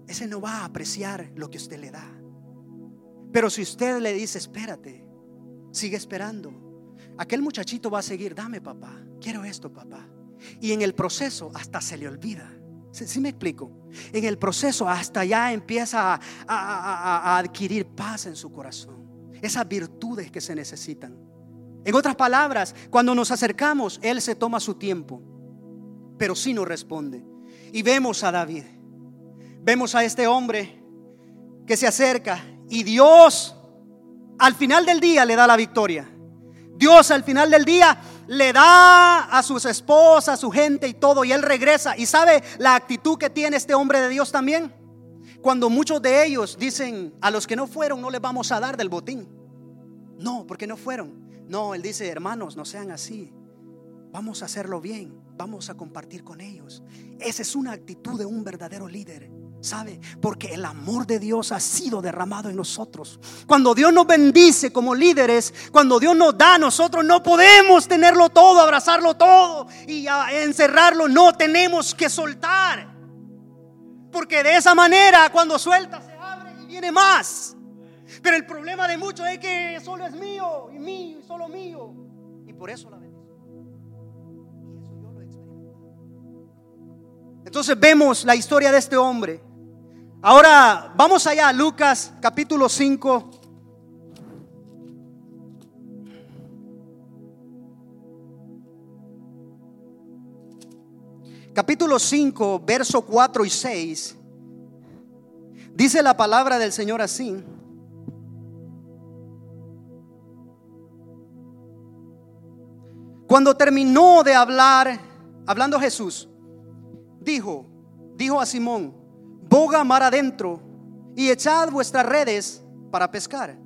ese no va a apreciar lo que usted le da. Pero si usted le dice, espérate, sigue esperando, aquel muchachito va a seguir, dame papá, quiero esto papá. Y en el proceso hasta se le olvida. ¿Sí, me explico? En el proceso hasta ya empieza a adquirir paz en su corazón esas virtudes que se necesitan. En otras palabras, cuando nos acercamos, Él se toma su tiempo, pero sí nos responde. Y vemos a David, vemos a este hombre que se acerca y Dios al final del día le da la victoria. Dios al final del día le da a sus esposas, a su gente y todo, y él regresa. ¿Y sabe la actitud que tiene este hombre de Dios también? Cuando muchos de ellos dicen, a los que no fueron no les vamos a dar del botín. No, porque no fueron. No, él dice, hermanos, no sean así. Vamos a hacerlo bien. Vamos a compartir con ellos. Esa es una actitud de un verdadero líder. ¿Sabe? Porque el amor de Dios ha sido derramado en nosotros. Cuando Dios nos bendice como líderes, cuando Dios nos da, nosotros no podemos tenerlo todo, abrazarlo todo y encerrarlo. No tenemos que soltar. Porque de esa manera, cuando suelta, se abre y viene más. Pero el problema de muchos es que solo es mío y mío y solo mío. Y por eso la bendición. Y eso yo lo he experimentado. Entonces vemos la historia de este hombre. Ahora vamos allá Lucas capítulo 5. capítulo 5, verso 4 y 6, dice la palabra del Señor así. Cuando terminó de hablar, hablando Jesús, dijo, dijo a Simón, boga mar adentro y echad vuestras redes para pescar.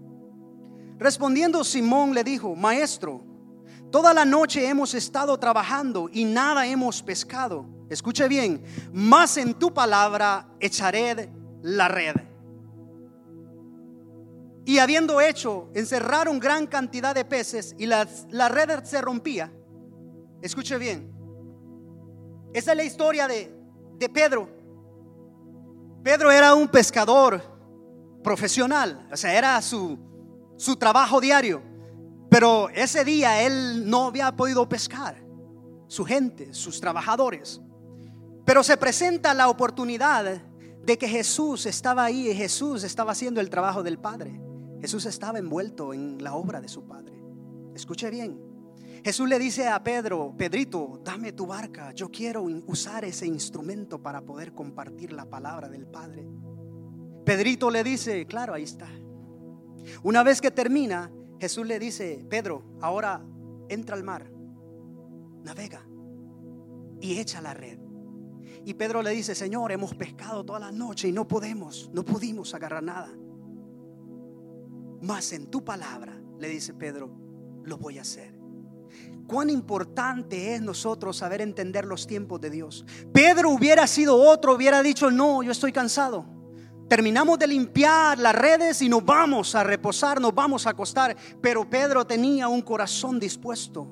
Respondiendo Simón le dijo, maestro, toda la noche hemos estado trabajando y nada hemos pescado escuche bien, más en tu palabra echaré la red. Y habiendo hecho, encerraron gran cantidad de peces y la, red se rompía. Escuche bien, esa es la historia de, de Pedro. Pedro era un pescador profesional, o sea, era su, su trabajo diario. Pero ese día él no había podido pescar. Su gente, sus trabajadores. Pero se presenta la oportunidad de que Jesús estaba ahí y Jesús estaba haciendo el trabajo del Padre. Jesús estaba envuelto en la obra de su Padre. Escuche bien. Jesús le dice a Pedro, Pedrito, dame tu barca, yo quiero usar ese instrumento para poder compartir la palabra del Padre. Pedrito le dice, claro, ahí está. Una vez que termina, Jesús le dice, Pedro, ahora entra al mar, navega y echa la red. Y Pedro le dice, Señor, hemos pescado toda la noche y no podemos, no pudimos agarrar nada. Mas en tu palabra, le dice Pedro, lo voy a hacer. Cuán importante es nosotros saber entender los tiempos de Dios. Pedro hubiera sido otro, hubiera dicho, no, yo estoy cansado. Terminamos de limpiar las redes y nos vamos a reposar, nos vamos a acostar. Pero Pedro tenía un corazón dispuesto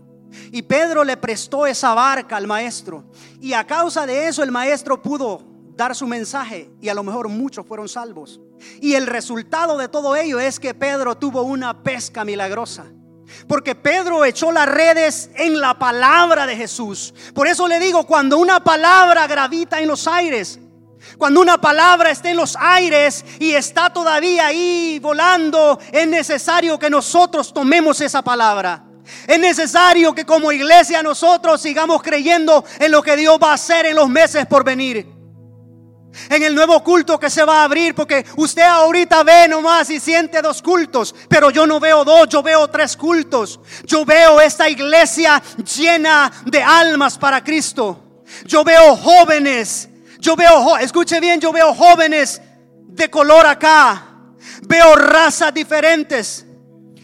y Pedro le prestó esa barca al maestro. Y a causa de eso el maestro pudo dar su mensaje y a lo mejor muchos fueron salvos. Y el resultado de todo ello es que Pedro tuvo una pesca milagrosa. Porque Pedro echó las redes en la palabra de Jesús. Por eso le digo, cuando una palabra gravita en los aires, cuando una palabra está en los aires y está todavía ahí volando, es necesario que nosotros tomemos esa palabra. Es necesario que como iglesia nosotros sigamos creyendo en lo que Dios va a hacer en los meses por venir en el nuevo culto que se va a abrir, porque usted ahorita ve nomás y siente dos cultos, pero yo no veo dos, yo veo tres cultos. Yo veo esta iglesia llena de almas para Cristo. Yo veo jóvenes, yo veo, escuche bien, yo veo jóvenes de color acá. Veo razas diferentes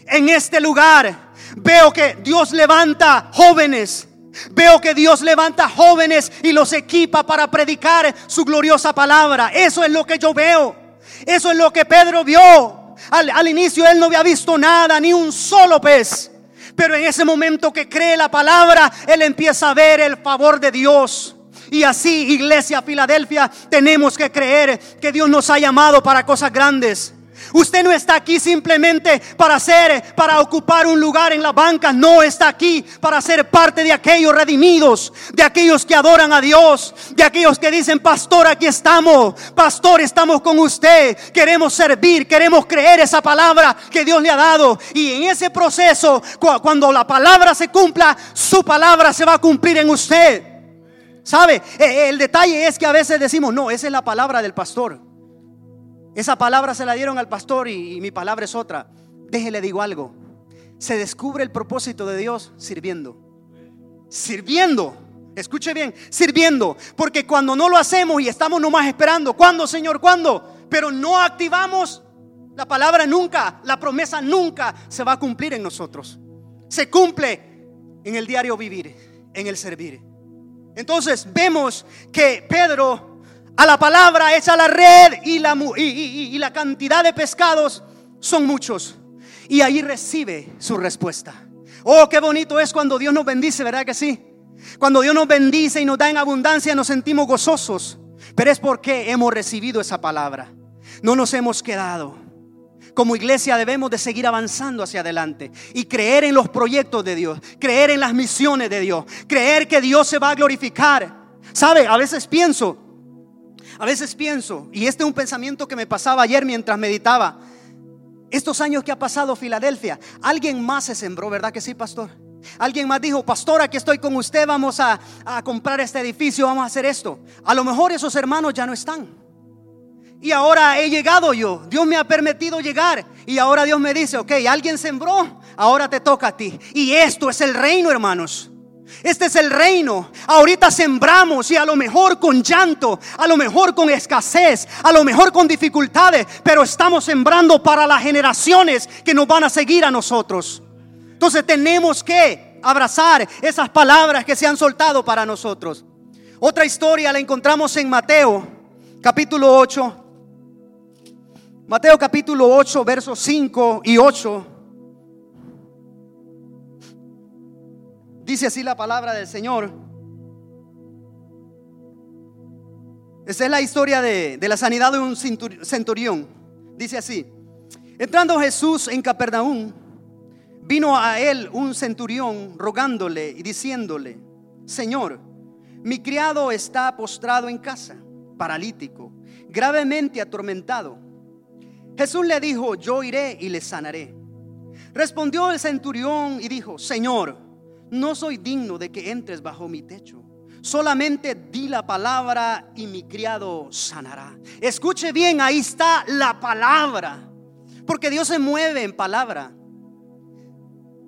en este lugar. Veo que Dios levanta jóvenes Veo que Dios levanta jóvenes y los equipa para predicar su gloriosa palabra. Eso es lo que yo veo. Eso es lo que Pedro vio. Al, inicio él no había visto nada, ni un solo pez. Pero en ese momento que cree la palabra, él empieza a ver el favor de Dios. Y así, iglesia Filadelfia, tenemos que creer que Dios nos ha llamado para cosas grandes. Usted no está aquí simplemente para ser, para ocupar un lugar en la banca. No está aquí para ser parte de aquellos redimidos, de aquellos que adoran a Dios, de aquellos que dicen, pastor, aquí estamos. Pastor, estamos con usted. Queremos servir, queremos creer esa palabra que Dios le ha dado. Y en ese proceso, cuando la palabra se cumpla, su palabra se va a cumplir en usted. ¿Sabe? E, el detalle es que a veces decimos, no, esa es la palabra del pastor. Esa palabra se la dieron al pastor y, mi palabra es otra. Déjele digo algo. Se descubre el propósito de Dios sirviendo. Sirviendo. Escuche bien, sirviendo. Porque cuando no lo hacemos y estamos nomás esperando, ¿cuándo, Señor? ¿Cuándo? Pero no activamos la palabra nunca, la promesa nunca se va a cumplir en nosotros. Se cumple en el diario vivir, en el servir. Entonces vemos que Pedro a la palabra echa la red y la, y, la cantidad de pescados son muchos. Y ahí recibe su respuesta. Oh, qué bonito es cuando Dios nos bendice, ¿verdad que sí? Cuando Dios nos bendice y nos da en abundancia, nos sentimos gozosos. Pero es porque hemos recibido esa palabra. No nos hemos quedado. Como iglesia debemos de seguir avanzando hacia adelante y creer en los proyectos de Dios, creer en las misiones de Dios, creer que Dios se va a glorificar. ¿Sabe? A veces pienso, a veces pienso, y este es un pensamiento que me pasaba ayer mientras meditaba, estos años que ha pasado Filadelfia, alguien más se sembró, ¿verdad que sí, pastor? Alguien más dijo, pastor, aquí estoy con usted, vamos a, a comprar este edificio, vamos a hacer esto. A lo mejor esos hermanos ya no están. Y ahora he llegado yo, Dios me ha permitido llegar. Y ahora Dios me dice, ok, alguien sembró, ahora te toca a ti. Y esto es el reino, hermanos. Este es el reino. Ahorita sembramos y a lo mejor con llanto, a lo mejor con escasez, a lo mejor con dificultades, pero estamos sembrando para las generaciones que nos van a seguir a nosotros. Entonces tenemos que abrazar esas palabras que se han soltado para nosotros. Otra historia la encontramos en Mateo, capítulo 8. Mateo capítulo 8, versos 5 y 8. Dice así la palabra del Señor. Esta es la historia de, la sanidad de un centurión. Dice así. Entrando Jesús en Capernaum, vino a él un centurión rogándole y diciéndole, Señor, mi criado está postrado en casa, paralítico, gravemente atormentado. Jesús le dijo, yo iré y le sanaré. Respondió el centurión y dijo, Señor, no soy digno de que entres bajo mi techo. Solamente di la palabra y mi criado sanará. Escuche bien, ahí está la palabra. Porque Dios se mueve en palabra.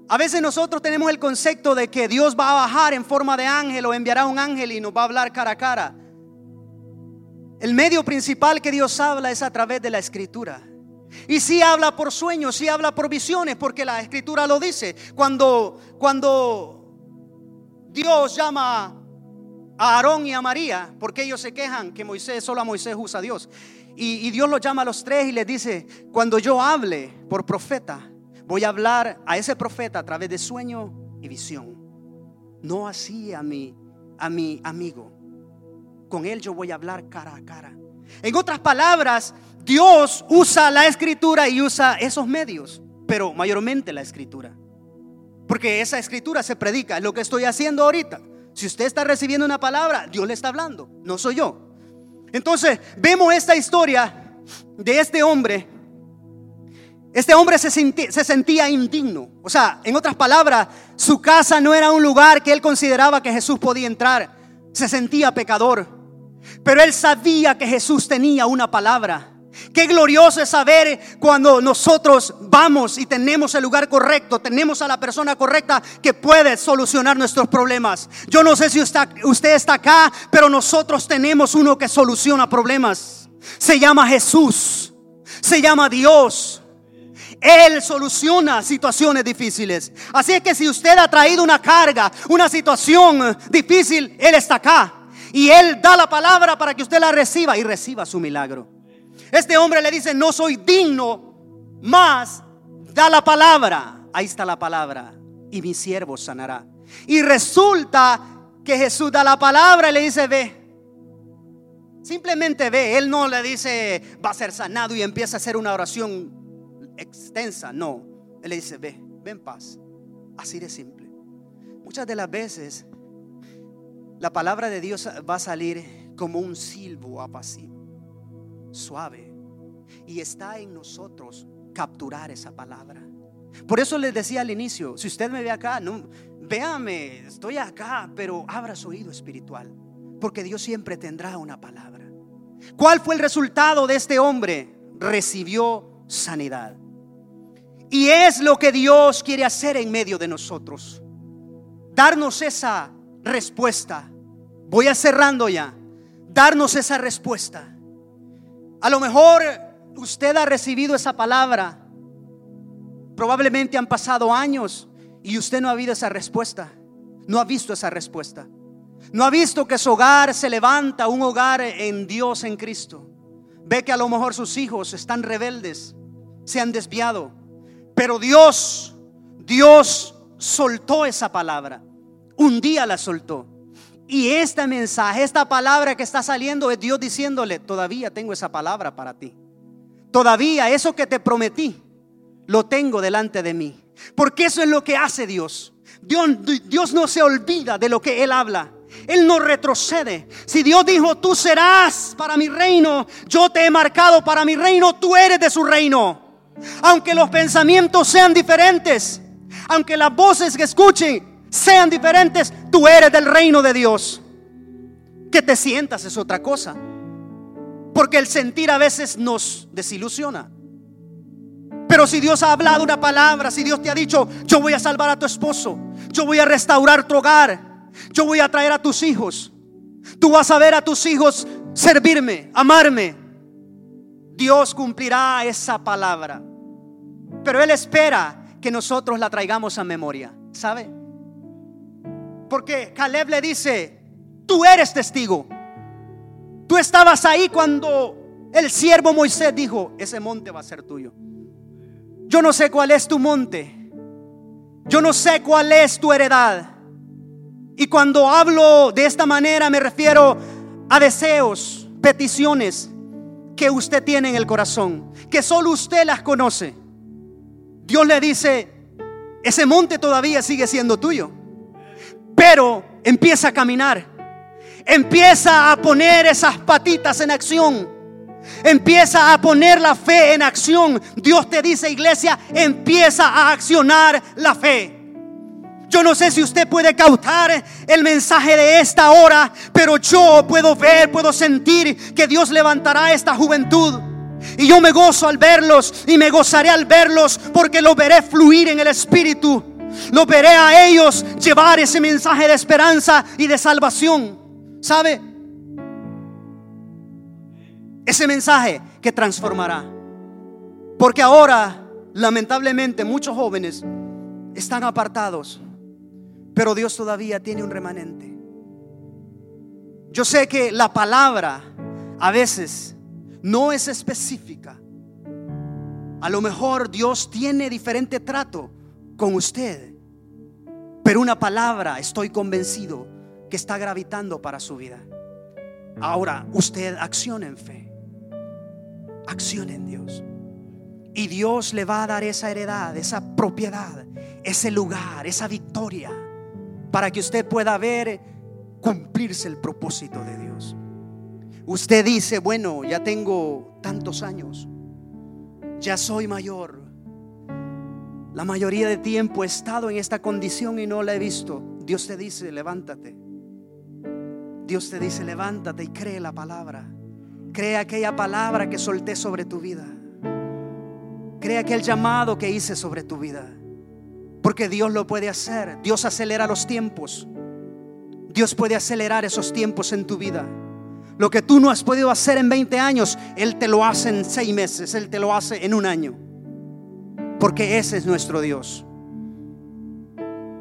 A veces nosotros tenemos el concepto de que Dios va a bajar en forma de ángel o enviará un ángel y nos va a hablar cara a cara. El medio principal que Dios habla es a través de la escritura. Y si habla por sueños, si habla por visiones, porque la escritura lo dice. Cuando, cuando Dios llama a Aarón y a María, porque ellos se quejan que Moisés, solo a Moisés usa a Dios. Y, y Dios los llama a los tres y les dice, cuando yo hable por profeta, voy a hablar a ese profeta a través de sueño y visión. No así a mi, a mi amigo. Con él yo voy a hablar cara a cara. En otras palabras, Dios usa la escritura y usa esos medios, pero mayormente la escritura. Porque esa escritura se predica, lo que estoy haciendo ahorita. Si usted está recibiendo una palabra, Dios le está hablando, no soy yo. Entonces, vemos esta historia de este hombre. Este hombre se sentía, se sentía indigno. O sea, en otras palabras, su casa no era un lugar que él consideraba que Jesús podía entrar. Se sentía pecador. Pero él sabía que Jesús tenía una palabra. Qué glorioso es saber cuando nosotros vamos y tenemos el lugar correcto, tenemos a la persona correcta que puede solucionar nuestros problemas. Yo no sé si usted, está acá, pero nosotros tenemos uno que soluciona problemas. Se llama Jesús, se llama Dios. Él soluciona situaciones difíciles. Así es que si usted ha traído una carga, una situación difícil, Él está acá. Y Él da la palabra para que usted la reciba y reciba su milagro. Este hombre le dice, no soy digno, más da la palabra. Ahí está la palabra. Y mi siervo sanará. Y resulta que Jesús da la palabra y le dice, ve. Simplemente ve. Él no le dice, va a ser sanado y empieza a hacer una oración extensa. No. Él le dice, ve, ven paz. Así de simple. Muchas de las veces la palabra de Dios va a salir como un silbo apacible suave. Y está en nosotros capturar esa palabra. Por eso les decía al inicio, si usted me ve acá, no, véame, estoy acá, pero abra su oído espiritual, porque Dios siempre tendrá una palabra. ¿Cuál fue el resultado de este hombre? Recibió sanidad. Y es lo que Dios quiere hacer en medio de nosotros. Darnos esa respuesta. Voy a cerrando ya. Darnos esa respuesta. A lo mejor usted ha recibido esa palabra. Probablemente han pasado años y usted no ha habido esa respuesta. No ha visto esa respuesta. No ha visto que su hogar se levanta, un hogar en Dios, en Cristo. Ve que a lo mejor sus hijos están rebeldes, se han desviado. Pero Dios, Dios soltó esa palabra. Un día la soltó. Y este mensaje, esta palabra que está saliendo es Dios diciéndole, todavía tengo esa palabra para ti. Todavía eso que te prometí, lo tengo delante de mí. Porque eso es lo que hace Dios. Dios, Dios no se olvida de lo que Él habla. Él no retrocede. Si Dios dijo, tú serás para mi reino, yo te he marcado para mi reino, tú eres de su reino. Aunque los pensamientos sean diferentes, aunque las voces que escuchen sean diferentes, tú eres del reino de Dios. Que te sientas es otra cosa. Porque el sentir a veces nos desilusiona. Pero si Dios ha hablado una palabra, si Dios te ha dicho, yo voy a salvar a tu esposo, yo voy a restaurar tu hogar, yo voy a traer a tus hijos, tú vas a ver a tus hijos servirme, amarme, Dios cumplirá esa palabra. Pero Él espera que nosotros la traigamos a memoria, ¿sabe? Porque Caleb le dice, tú eres testigo. Tú estabas ahí cuando el siervo Moisés dijo, ese monte va a ser tuyo. Yo no sé cuál es tu monte. Yo no sé cuál es tu heredad. Y cuando hablo de esta manera me refiero a deseos, peticiones que usted tiene en el corazón, que solo usted las conoce. Dios le dice, ese monte todavía sigue siendo tuyo pero empieza a caminar. Empieza a poner esas patitas en acción. Empieza a poner la fe en acción. Dios te dice, iglesia, empieza a accionar la fe. Yo no sé si usted puede cautar el mensaje de esta hora, pero yo puedo ver, puedo sentir que Dios levantará esta juventud. Y yo me gozo al verlos y me gozaré al verlos porque lo veré fluir en el Espíritu. Lo veré a ellos llevar ese mensaje de esperanza y de salvación. ¿Sabe? Ese mensaje que transformará. Porque ahora, lamentablemente, muchos jóvenes están apartados. Pero Dios todavía tiene un remanente. Yo sé que la palabra a veces no es específica. A lo mejor Dios tiene diferente trato con usted. Pero una palabra, estoy convencido, que está gravitando para su vida. Ahora, usted acciona en fe. Acciona en Dios. Y Dios le va a dar esa heredad, esa propiedad, ese lugar, esa victoria, para que usted pueda ver cumplirse el propósito de Dios. Usted dice, bueno, ya tengo tantos años, ya soy mayor. La mayoría de tiempo he estado en esta condición y no la he visto. Dios te dice, levántate. Dios te dice, levántate y cree la palabra. Cree aquella palabra que solté sobre tu vida. Cree aquel llamado que hice sobre tu vida. Porque Dios lo puede hacer. Dios acelera los tiempos. Dios puede acelerar esos tiempos en tu vida. Lo que tú no has podido hacer en 20 años, Él te lo hace en 6 meses, Él te lo hace en un año. Porque ese es nuestro Dios.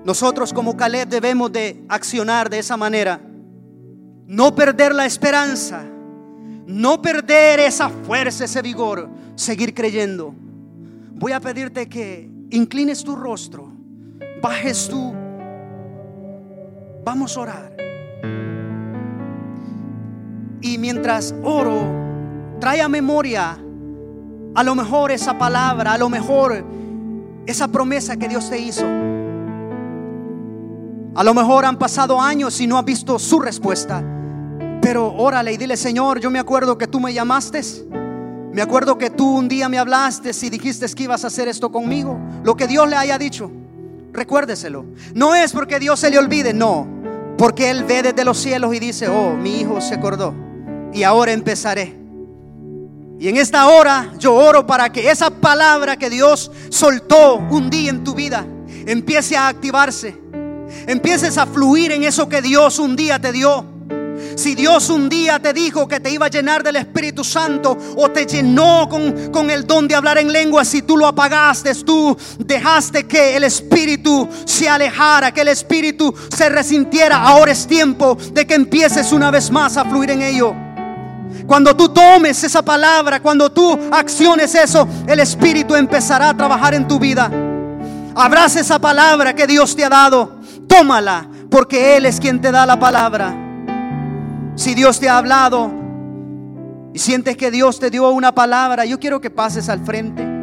Nosotros como Caleb debemos de accionar de esa manera. No perder la esperanza. No perder esa fuerza, ese vigor. Seguir creyendo. Voy a pedirte que inclines tu rostro. Bajes tu Vamos a orar. Y mientras oro, trae a memoria a lo mejor esa palabra, a lo mejor esa promesa que Dios te hizo. A lo mejor han pasado años y no has visto su respuesta. Pero órale y dile, Señor, yo me acuerdo que tú me llamaste. Me acuerdo que tú un día me hablaste y dijiste que ibas a hacer esto conmigo. Lo que Dios le haya dicho, recuérdeselo. No es porque Dios se le olvide, no. Porque Él ve desde los cielos y dice, oh, mi hijo se acordó. Y ahora empezaré. Y en esta hora yo oro para que esa palabra que Dios soltó un día en tu vida empiece a activarse. Empieces a fluir en eso que Dios un día te dio. Si Dios un día te dijo que te iba a llenar del Espíritu Santo o te llenó con, con el don de hablar en lengua, si tú lo apagaste, tú dejaste que el Espíritu se alejara, que el Espíritu se resintiera, ahora es tiempo de que empieces una vez más a fluir en ello. Cuando tú tomes esa palabra, cuando tú acciones eso, el Espíritu empezará a trabajar en tu vida. Abraza esa palabra que Dios te ha dado. Tómala, porque Él es quien te da la palabra. Si Dios te ha hablado y sientes que Dios te dio una palabra, yo quiero que pases al frente.